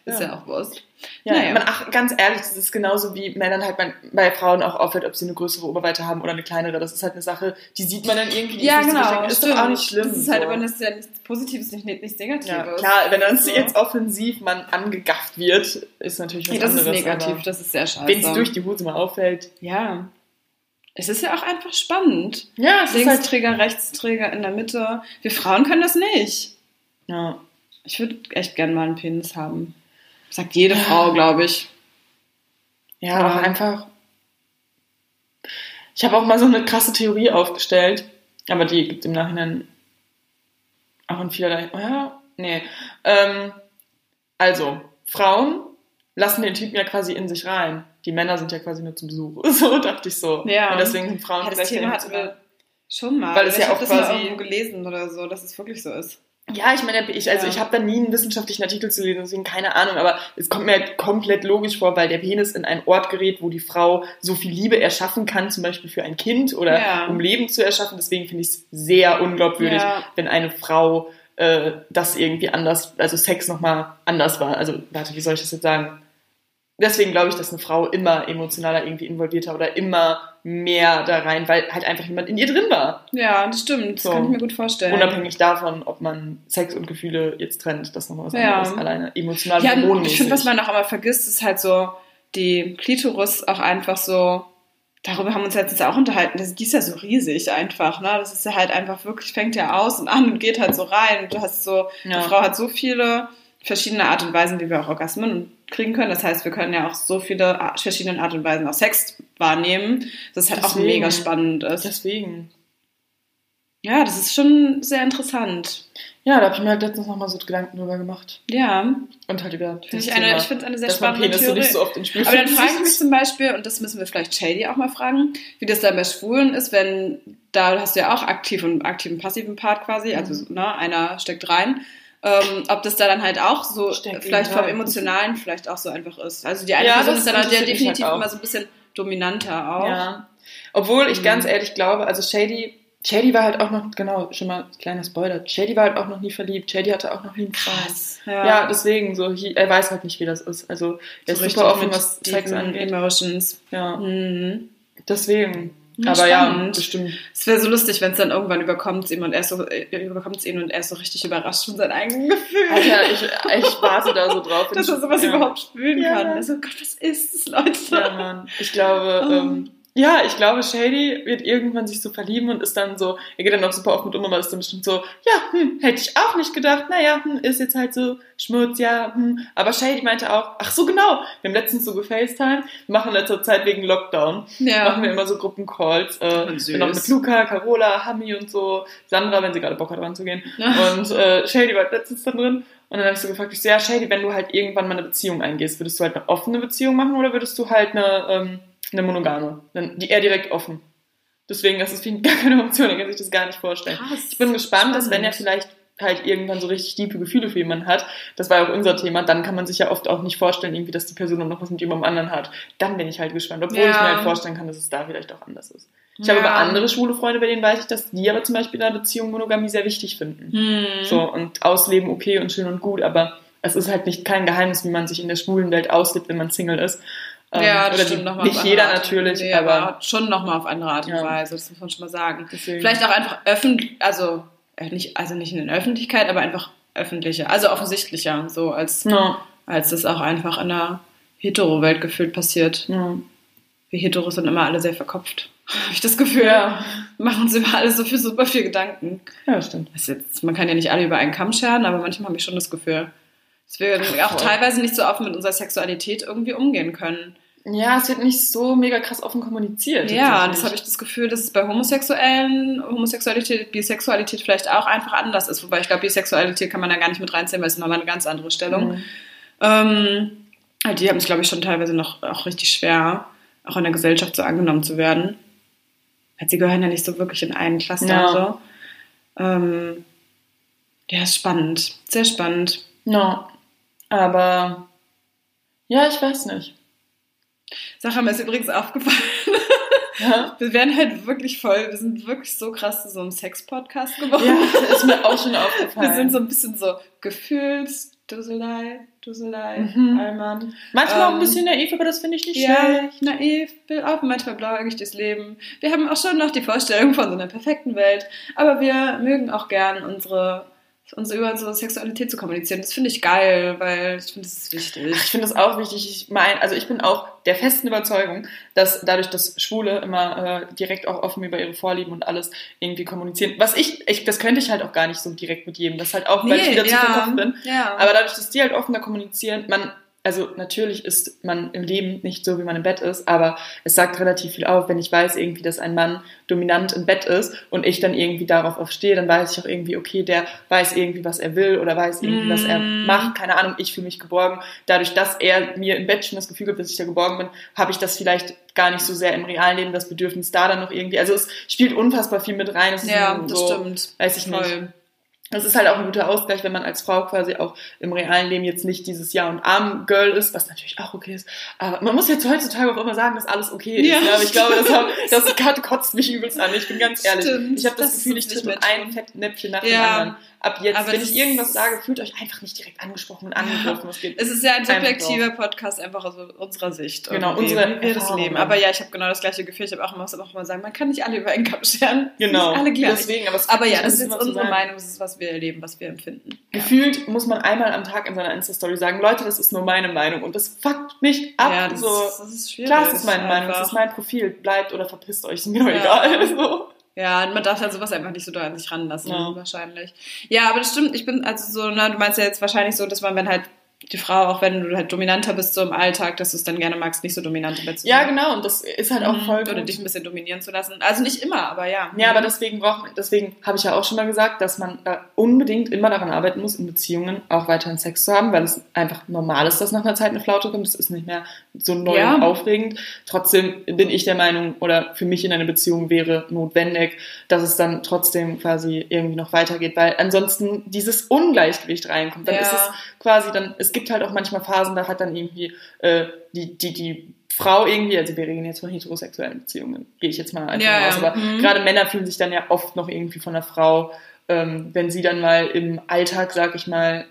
ist ja auch Wurst. Ja, Naja. man, ach, ganz ehrlich, das ist genauso wie Männern halt bei, bei Frauen auch auffällt, ob sie eine größere Oberweite haben oder eine kleinere. Das ist halt eine Sache, die sieht man dann irgendwie. die Ja, ist so genau. versteckt. Ist doch auch nicht schlimm. Das ist halt so. aber das ist ja nichts Positives, nicht, nichts Negatives. Ja, klar, wenn dann So. jetzt offensiv man angegafft wird, ist natürlich was Nee, das anderes. ist negativ, das ist sehr scheiße. Wenn es durch die Hose mal auffällt. Ja. Es ist ja auch einfach spannend. Ja, es ist halt. Linksträger, Rechtsträger in der Mitte. Wir Frauen können das nicht. Ja. Ich würde echt gern mal einen Penis haben. Sagt jede Frau, glaube ich. Ja, Ja. auch einfach. Ich habe auch mal so eine krasse Theorie aufgestellt, aber die gibt im Nachhinein auch in vielerlei. Ja, nee. Ähm, also, Frauen lassen den Typen ja quasi in sich rein. Die Männer sind ja quasi nur zum Besuch. So dachte ich so. Ja. Und deswegen sind Frauen Ja, das vielleicht Thema hatten wir schon mal. Weil es ja auch das mal quasi- irgendwo gelesen oder so, dass es wirklich so ist. Ja, ich meine, ich, also Ja. ich habe da nie einen wissenschaftlichen Artikel zu lesen, deswegen keine Ahnung, aber es kommt mir halt komplett logisch vor, weil der Penis in einen Ort gerät, wo die Frau so viel Liebe erschaffen kann, zum Beispiel für ein Kind oder Ja. um Leben zu erschaffen. Deswegen finde ich es sehr unglaubwürdig, Ja. wenn eine Frau äh, das irgendwie anders, also Sex nochmal anders war. Also, warte, wie soll ich das jetzt sagen? Deswegen glaube ich, dass eine Frau immer emotionaler irgendwie involvierter oder immer mehr da rein, weil halt einfach jemand in ihr drin war. Ja, das stimmt. Das So. kann ich mir gut vorstellen. Unabhängig davon, ob man Sex und Gefühle jetzt trennt, das nochmal was Ja. anderes. Alleine emotional Ja, hormonmäßig. ich finde, was man auch immer vergisst, ist halt so die Klitoris auch einfach so darüber haben wir uns letztens auch unterhalten. Das, die ist ja so riesig einfach, ne? Das ist ja halt einfach wirklich, fängt ja aus und an und geht halt so rein. Du hast so, Ja. die Frau hat so viele verschiedene Art und Weisen, wie wir auch Orgasmen kriegen können. Das heißt, wir können ja auch so viele verschiedene Art und Weisen auch Sex wahrnehmen, dass es halt auch Deswegen. mega spannend ist. Deswegen. Ja, das ist schon sehr interessant. Ja, da habe ich mir halt letztens nochmal so Gedanken drüber gemacht. Ja, Und halt über finde das ich eine, ich finde es eine sehr spannende Penisse Theorie. nicht so oft ins Spiel Aber dann frage ich mich zum Beispiel, und das müssen wir vielleicht Shady auch mal fragen, wie das dann bei Schwulen ist, wenn da hast du ja auch aktiv und aktiven passiven Part quasi, also Mhm. ne, einer steckt rein. Ähm, ob das da dann halt auch so Steckt vielleicht eben vom. Emotionalen vielleicht auch so einfach ist. Also die eine Ja, Person ist dann halt ja definitiv halt immer so ein bisschen dominanter auch. Ja. Obwohl ich Mhm. ganz ehrlich glaube, also Shady, Shady war halt auch noch, genau, schon mal kleiner Spoiler, Shady war halt auch noch nie verliebt. Shady hatte auch noch nie einen Freund. Krass. Ja, deswegen, so, er weiß halt nicht, wie das ist. Also, er so ist super offen, was Sex angeht. Emotions. Ja, Mhm. deswegen. Ja, Aber ja, spannend. bestimmt. Es wäre so lustig, wenn es dann irgendwann überkommt ihm und er ist so äh, überkommt ihn und er ist so richtig überrascht von seinen eigenen Gefühlen. Alter, ich, ich warte da so drauf. dass er sowas ja. überhaupt spüren Ja. kann. Also Gott, was ist das, Leute? Ja, Mann. Ich glaube, Oh. ähm, ja, ich glaube, Shady wird irgendwann sich so verlieben und ist dann so, er geht dann auch super oft mit um, aber ist dann bestimmt so, ja, hm, hätte ich auch nicht gedacht, naja, hm, ist jetzt halt so Schmutz, ja, hm. Aber Shady meinte auch, ach so genau, wir haben letztens so gefacetime, wir machen in letzter Zeit wegen Lockdown, machen wir immer so Gruppencalls, äh, bin auch mit Luca, Carola, Hami und so, Sandra, wenn sie gerade Bock hat, ranzugehen. Ja. Und äh, Shady war letztens dann drin. Und dann habe ich so gefragt, ich so, ja, Shady, wenn du halt irgendwann mal eine Beziehung eingehst, würdest du halt eine offene Beziehung machen oder würdest du halt eine, ähm, eine monogame? Dann, die eher direkt offen. Deswegen, das ist für ihn gar keine Option, er kann sich das gar nicht vorstellen. Krass. Ich bin gespannt, dass wenn er Spannend. vielleicht halt irgendwann so richtig tiefe Gefühle für jemanden hat, das war ja auch unser Thema, dann kann man sich ja oft auch nicht vorstellen, irgendwie, dass die Person noch was mit jemandem anderen hat. Dann bin ich halt gespannt, obwohl Ja. ich mir halt vorstellen kann, dass es da vielleicht auch anders ist. Ich Ja. habe aber andere schwule Freunde, bei denen weiß ich, dass die aber zum Beispiel in einer Beziehung Monogamie sehr wichtig finden. Hm. So, und ausleben okay und schön und gut, aber es ist halt nicht kein Geheimnis, wie man sich in der schwulen Welt auslebt, wenn man Single ist. Ähm, ja, das oder stimmt nochmal. Nicht jeder natürlich, nee, aber, schon nochmal auf andere Art und Ja. Weise, das muss man schon mal sagen. deswegen. Vielleicht auch einfach öffentlich, also äh, nicht, also nicht in der Öffentlichkeit, aber einfach öffentlicher, also offensichtlicher, so als, Ja, als das auch einfach in der Hetero-Welt gefühlt passiert. ja. Wir Heteros sind immer alle sehr verkopft. Habe ich das Gefühl. Ja. Machen uns über alles so viel, super viel Gedanken. ja, stimmt. Jetzt, man kann ja nicht alle über einen Kamm scheren, aber manchmal habe ich schon das Gefühl, dass wir auch voll. teilweise nicht so offen mit unserer Sexualität irgendwie umgehen können. Ja, es wird nicht so mega krass offen kommuniziert. Ja, das habe ich das Gefühl, dass es bei Homosexuellen, Homosexualität, Bisexualität vielleicht auch einfach anders ist. Wobei ich glaube, Bisexualität kann man da gar nicht mit reinziehen, weil es ist nochmal eine ganz andere Stellung. Mhm. Ähm, die haben es, glaube ich, schon teilweise noch auch richtig schwer, auch in der Gesellschaft so angenommen zu werden. Weil sie gehören ja nicht so wirklich in einen Cluster Ja. so. Ähm, ja, ist spannend. Sehr spannend. Ja, aber ja, ich weiß nicht. Sache mir ist übrigens aufgefallen. Ja, Wir werden halt wirklich voll, wir sind wirklich so krass zu so einem Sex-Podcast geworden. ja ist mir auch schon aufgefallen. Wir sind so ein bisschen so Gefühls, Dusselei, Dusselei, Mhm. Allmann. Manchmal auch ein ähm, bisschen naiv, aber das finde ich nicht Ja, schlecht. naiv, auch manchmal blauäugig durchs Leben. Wir haben auch schon noch die Vorstellung von so einer perfekten Welt, aber wir mögen auch gern unsere, unsere über unsere Sexualität zu kommunizieren. Das finde ich geil, weil ich finde, das ist wichtig. Ich finde es auch wichtig. Ich meine, also ich bin auch der festen Überzeugung, dass dadurch, dass Schwule immer äh, direkt auch offen über ihre Vorlieben und alles irgendwie kommunizieren. Was ich, ich, das könnte ich halt auch gar nicht so direkt mit jedem. Das halt auch, weil ich wieder zu verkopft bin. Ja. Aber dadurch, dass die halt offener kommunizieren, man, also natürlich ist man im Leben nicht so, wie man im Bett ist, aber es sagt relativ viel auf, wenn ich weiß irgendwie, dass ein Mann dominant im Bett ist und ich dann irgendwie darauf aufstehe, dann weiß ich auch irgendwie, okay, der weiß irgendwie, was er will oder weiß irgendwie, was er Mm. macht, keine Ahnung, ich fühle mich geborgen. Dadurch, dass er mir im Bett schon das Gefühl gibt, dass ich da geborgen bin, habe ich das vielleicht gar nicht so sehr im realen Leben, das Bedürfnis da dann noch irgendwie, also es spielt unfassbar viel mit rein. Es ist ja, ein das so, stimmt. Weiß ich nicht. Das ist halt auch ein guter Ausgleich, wenn man als Frau quasi auch im realen Leben jetzt nicht dieses Ja- und Arm-Girl ist, was natürlich auch okay ist. Aber man muss jetzt heutzutage auch immer sagen, dass alles okay ist. Ja, ne? Aber ich glaube, das, stimmt. das kotzt mich übelst an. Ich bin ganz ehrlich. Stimmt, ich habe das, das Gefühl, ich nicht tritt mit einem Fettnäpfchen nach Ja. dem anderen. Ab jetzt, Aber wenn das ich irgendwas sage, fühlt euch einfach nicht direkt angesprochen und angegriffen. Es geht Es ist ja ein subjektiver Podcast, einfach aus unserer Sicht. Genau, unsere wie wir das leben. Aber ja, ich habe genau das gleiche Gefühl. Ich habe auch immer, auch immer sagen, man kann nicht alle über einen Kamm scheren. Genau, alle gleich. deswegen, aber, aber ja, das ist jetzt unsere. Meinung, das ist, was wir erleben, was wir empfinden. Gefühlt muss man einmal am Tag in seiner Insta-Story sagen, Leute, das ist nur meine Meinung und das fuckt mich ab. ja, das, so. ist, das ist schwierig. Klar, es ist meine Meinung, einfach. es ist mein Profil, bleibt oder verpisst euch, ist mir doch Ja. egal. So. Ja, man darf halt sowas einfach nicht so doll an sich ranlassen, Ja. wahrscheinlich. Ja, aber das stimmt. Ich bin also so, ne, du meinst ja jetzt wahrscheinlich so, dass man, wenn halt die Frau, auch wenn du halt dominanter bist so im Alltag, dass du es dann gerne magst, nicht so dominant im Bett zu Ja, genau, und das ist halt auch Mhm. voll Oder gut. dich ein bisschen dominieren zu lassen. Also nicht immer, aber ja. Ja, aber deswegen braucht man, deswegen habe ich ja auch schon mal gesagt, dass man da unbedingt immer daran arbeiten muss, in Beziehungen auch weiterhin Sex zu haben, weil es einfach normal ist, dass nach einer Zeit eine Flaute kommt. Das ist nicht mehr so neu Ja. und aufregend. Trotzdem bin ich der Meinung, oder für mich in einer Beziehung wäre notwendig, dass es dann trotzdem quasi irgendwie noch weitergeht, weil ansonsten dieses Ungleichgewicht reinkommt. Dann Ja. ist es quasi dann, es gibt halt auch manchmal Phasen, da hat dann irgendwie äh, die, die, die Frau irgendwie, also wir reden jetzt von heterosexuellen Beziehungen, gehe ich jetzt mal einfach Ja, ja. aber Mhm. gerade Männer fühlen sich dann ja oft noch irgendwie von der Frau, ähm, wenn sie dann mal im Alltag, sag ich mal,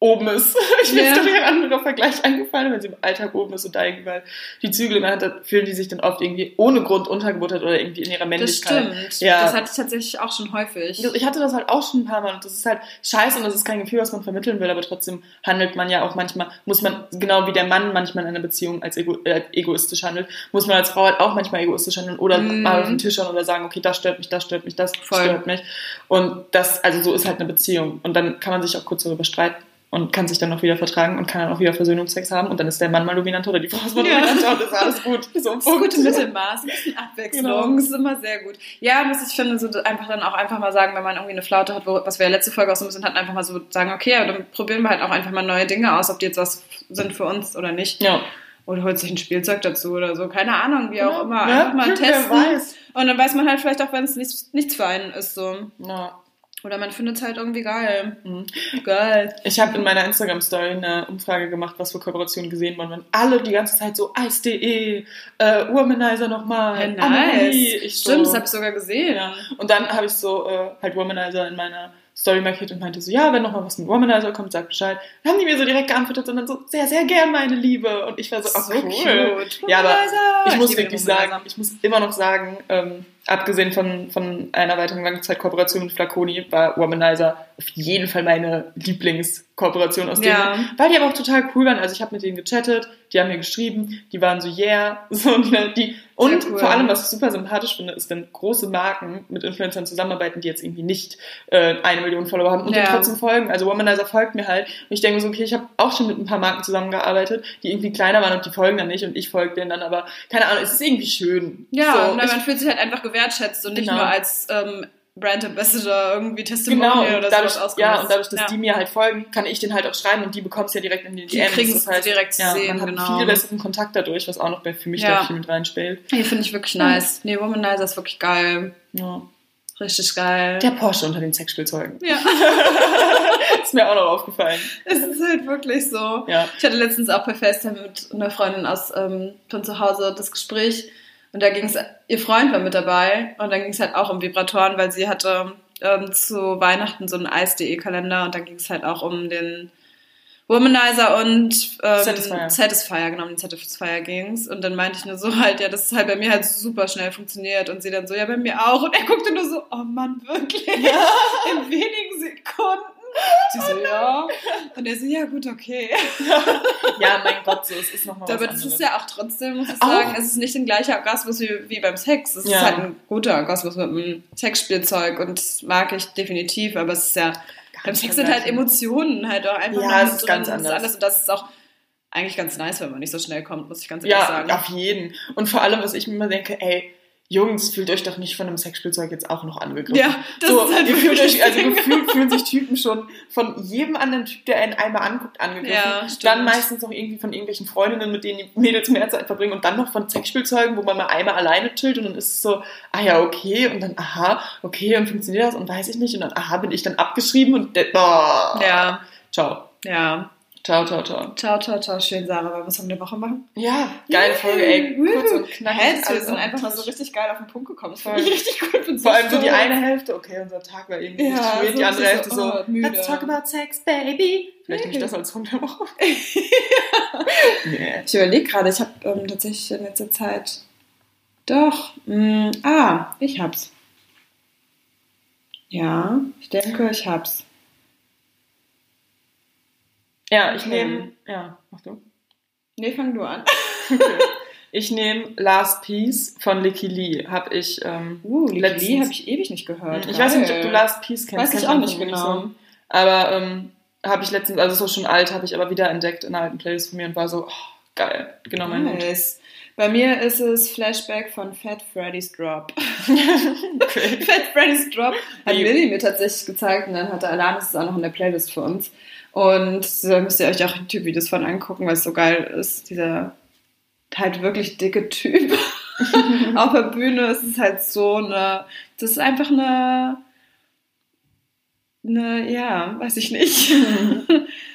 oben ist. Ich mir Ja. ist doch ein anderer Vergleich eingefallen, wenn sie im Alltag oben ist und da irgendwie mal die Zügel in der Hand hat, fühlen die sich dann oft irgendwie ohne Grund untergebuttert oder irgendwie in ihrer Das Männlichkeit. stimmt. Ja. Das hatte ich tatsächlich auch schon häufig. Ich hatte das halt auch schon ein paar Mal und das ist halt scheiße und das ist kein Gefühl, was man vermitteln will, aber trotzdem handelt man ja auch manchmal, muss man, genau wie der Mann manchmal in einer Beziehung als ego, äh, egoistisch handelt, muss man als Frau halt auch manchmal egoistisch handeln oder Mhm. mal auf den Tisch schauen oder sagen, okay, das stört mich, das stört mich, das Voll. stört mich. Und das, also so ist halt eine Beziehung. Und dann kann man sich auch kurz darüber streiten und kann sich dann noch wieder vertragen und kann dann auch wieder Versöhnungsex haben und dann ist der Mann mal dominanter oder die Frau ist mal Ja. dominanter und das ist alles gut. So ein Das gute Punkt. Mittelmaß, ein bisschen Abwechslung, Genau. ist immer sehr gut. Ja, muss ich finde, so einfach dann auch einfach mal sagen, wenn man irgendwie eine Flaute hat, wo, was wir ja letzte Folge auch so ein bisschen hatten, einfach mal so sagen, okay, dann probieren wir halt auch einfach mal neue Dinge aus, ob die jetzt was sind für uns oder nicht. Ja. Oder holt sich ein Spielzeug dazu oder so, keine Ahnung, wie auch Genau. immer. Ja, Einfach mal wer testen. Und dann weiß man halt vielleicht auch, wenn es nichts, nichts für einen ist, so. Ja. Oder man findet es halt irgendwie geil. Mhm. Geil. Ich habe in meiner Instagram-Story eine Umfrage gemacht, was für Kooperationen gesehen wurden. Und alle die ganze Zeit so Eis.de, äh, Womanizer nochmal, Hey, nice. Ich so, Stimmt, das habe ich sogar gesehen. ja. Und dann habe ich so äh, halt Womanizer in meiner Story markiert und meinte so, ja, wenn nochmal was mit Womanizer kommt, sag Bescheid. Dann haben die mir so direkt geantwortet und dann so, sehr, sehr gern, meine Liebe. Und ich war so, oh, So cool. cute. Ja, aber Womanizer. ich muss liebe wirklich Womanizer. sagen, ich muss immer noch sagen, ähm, abgesehen von, von einer weiteren Langzeitkooperation mit Flaconi, war Womanizer auf jeden Fall meine Lieblingskooperation aus Ja. denen, weil die aber auch total cool waren. Also ich habe mit denen gechattet, die haben mir geschrieben, die waren so yeah, so ne, die und cool. vor allem, was ich super sympathisch finde, ist, wenn große Marken mit Influencern zusammenarbeiten, die jetzt irgendwie nicht äh, eine Million Follower haben und Ja. trotzdem folgen. Also Womanizer folgt mir halt. Und ich denke so, okay, ich habe auch schon mit ein paar Marken zusammengearbeitet, die irgendwie kleiner waren und die folgen dann nicht und ich folge denen dann, aber keine Ahnung, es ist irgendwie schön. Ja, so, ich, man fühlt sich halt einfach gewertschätzt und nicht Genau. nur als ähm, Brand Ambassador irgendwie Testimonial Genau, oder dadurch, sowas ja, und dadurch, dass ja. die mir halt folgen, kann ich den halt auch schreiben und die bekommen es ja direkt in die Die DMs. kriegen's das heißt, direkt zu ja, sehen, man hat genau. viel besseren Kontakt dadurch, was auch noch für mich Ja. da viel mit reinspielt. Hier finde ich wirklich nice. Nee, Womanizer ist wirklich geil. Ja. Richtig geil. Der Porsche unter den Sexspielzeugen. ja, ist mir auch noch aufgefallen. es ist halt wirklich so. Ja. Ich hatte letztens auch per FaceTime mit einer Freundin aus ähm, von zu Hause das Gespräch und da ging es, ihr Freund war mit dabei und dann ging es halt auch um Vibratoren, weil sie hatte ähm, zu Weihnachten so einen Eis.de-Kalender und dann ging es halt auch um den Womanizer und ähm, Satisfier. Satisfier, genau, um den Satisfier ging's. Und dann meinte ich nur so halt, ja, das ist halt bei mir halt super schnell funktioniert. Und sie dann so, ja, bei mir auch. Und er guckte nur so, oh Mann, wirklich? In wenigen Sekunden? Sie so, ja. Und er so, ja, gut, okay. ja, mein Gott, so, es ist nochmal was Aber das anderes. ist ja auch trotzdem, muss ich Auch- sagen, es ist nicht ein gleicher Orgasmus wie, wie beim Sex. Es Ja. ist halt ein guter Orgasmus mit einem Sexspielzeug und das mag ich definitiv, aber es ist ja, beim Sex sind halt. Emotionen halt auch einfach Ja, mit ist drin. ganz Das ist anders. und das ist auch eigentlich ganz nice, wenn man nicht so schnell kommt, muss ich ganz ehrlich Ja, sagen. auf jeden. Und vor allem, was ich mir immer denke, ey, Jungs, fühlt euch doch nicht von einem Sexspielzeug jetzt auch noch angegriffen. Ja, das so, ist halt ihr fühlt euch, also gefühlt fühlen sich Typen schon von jedem anderen Typ, der einen einmal anguckt, angegriffen. Ja, dann meistens noch irgendwie von irgendwelchen Freundinnen, mit denen die Mädels mehr Zeit verbringen und dann noch von Sexspielzeugen, wo man mal einmal alleine chillt und dann ist es so, ah ja, okay, und dann aha, okay, und funktioniert das und weiß ich nicht und dann aha, bin ich dann abgeschrieben und oh, Ja, ciao. ja. Ciao, ciao, ciao. Ciao, ciao, ciao. Schön, Sarah. Wollen wir es um eine Woche machen? Ja, geile Folge, ey. Kurz und knackig. Hä, wir sind einfach mal so richtig geil auf den Punkt gekommen. Das ich richtig gut. Bin Vor allem so die eine Hälfte, okay, unser Tag war irgendwie Ja, weird, so die andere Hälfte so, oh, müde. let's talk about sex, baby. Vielleicht nehme ich das als Song der Woche. nee. Ich überlege gerade, ich habe ähm, tatsächlich in letzter Zeit. Doch. Mh, ah, ich hab's. Ja, ich denke, ich hab's. Ja, ich Okay. nehme, ja, mach du. Nee, fang du an. Ich nehme Last Piece von Licky Lee. Hab ich, ähm, Uh, Licky Lee habe ich ewig nicht gehört. ich weiß nicht, ob du Last Piece kennst. Weiß ich auch nicht genau. so. Aber ähm, habe ich letztens, also so schon alt, habe ich aber wieder entdeckt in einer alten Playlist von mir und war so, oh, geil, genau mein. Nice. Bei mir ist es Flashback von Fat Freddy's Drop. Okay. Fat Freddy's Drop hat Lilly mir tatsächlich gezeigt und dann hatte Alanis es auch noch in der Playlist für uns. Und da müsst ihr euch auch YouTube-Videos von angucken, weil es so geil ist. Dieser halt wirklich dicke Typ auf der Bühne. Es ist halt so eine, das ist einfach eine, eine, ja, weiß ich nicht.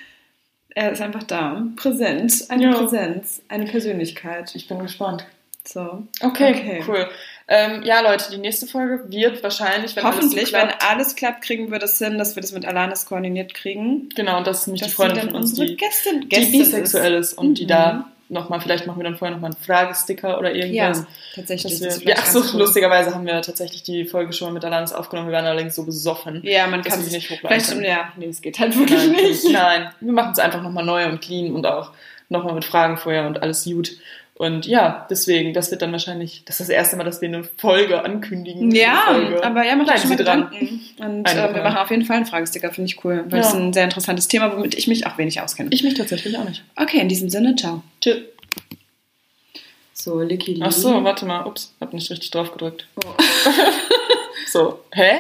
er ist einfach da, präsent, eine Ja. Präsenz, eine Persönlichkeit. Ich bin gespannt. So. Okay, Okay. cool. Ähm, ja, Leute, die nächste Folge wird wahrscheinlich, wenn Hoffentlich, alles so wenn klappt, alles klappt, kriegen wir das hin, dass wir das mit Alanis koordiniert kriegen. genau, und das ist nämlich die Dass Freundin sie dann von uns, unsere die, Gästin, die Gästin bisexuell ist und die Mhm. da nochmal, vielleicht machen wir dann vorher nochmal einen Fragesticker oder Ja, irgendwas. tatsächlich. Das ist wir, ja, ach so, lustigerweise haben wir tatsächlich die Folge schon mal mit Alanis aufgenommen. Wir waren allerdings so besoffen. Ja, man kann sie nicht hochladen Vielleicht, ja, nee, es geht halt wirklich Nein, nicht. nein, wir machen es einfach nochmal neu und clean und auch nochmal mit Fragen vorher und alles gut. Und ja, deswegen, das wird dann wahrscheinlich, das ist das erste Mal, dass wir eine Folge ankündigen. Ja, Folge. aber ja, macht euch schon mal Sie dran. Gedanken. Und äh, wir machen auf jeden Fall einen Fragesticker, finde ich cool, weil Ja. es ein sehr interessantes Thema, womit ich mich auch wenig auskenne. Ich mich tatsächlich auch nicht. Okay, in diesem Sinne, ciao. Tschüss. So, Licky Ach so, warte mal, ups, hab nicht richtig drauf gedrückt. Oh. So, hä?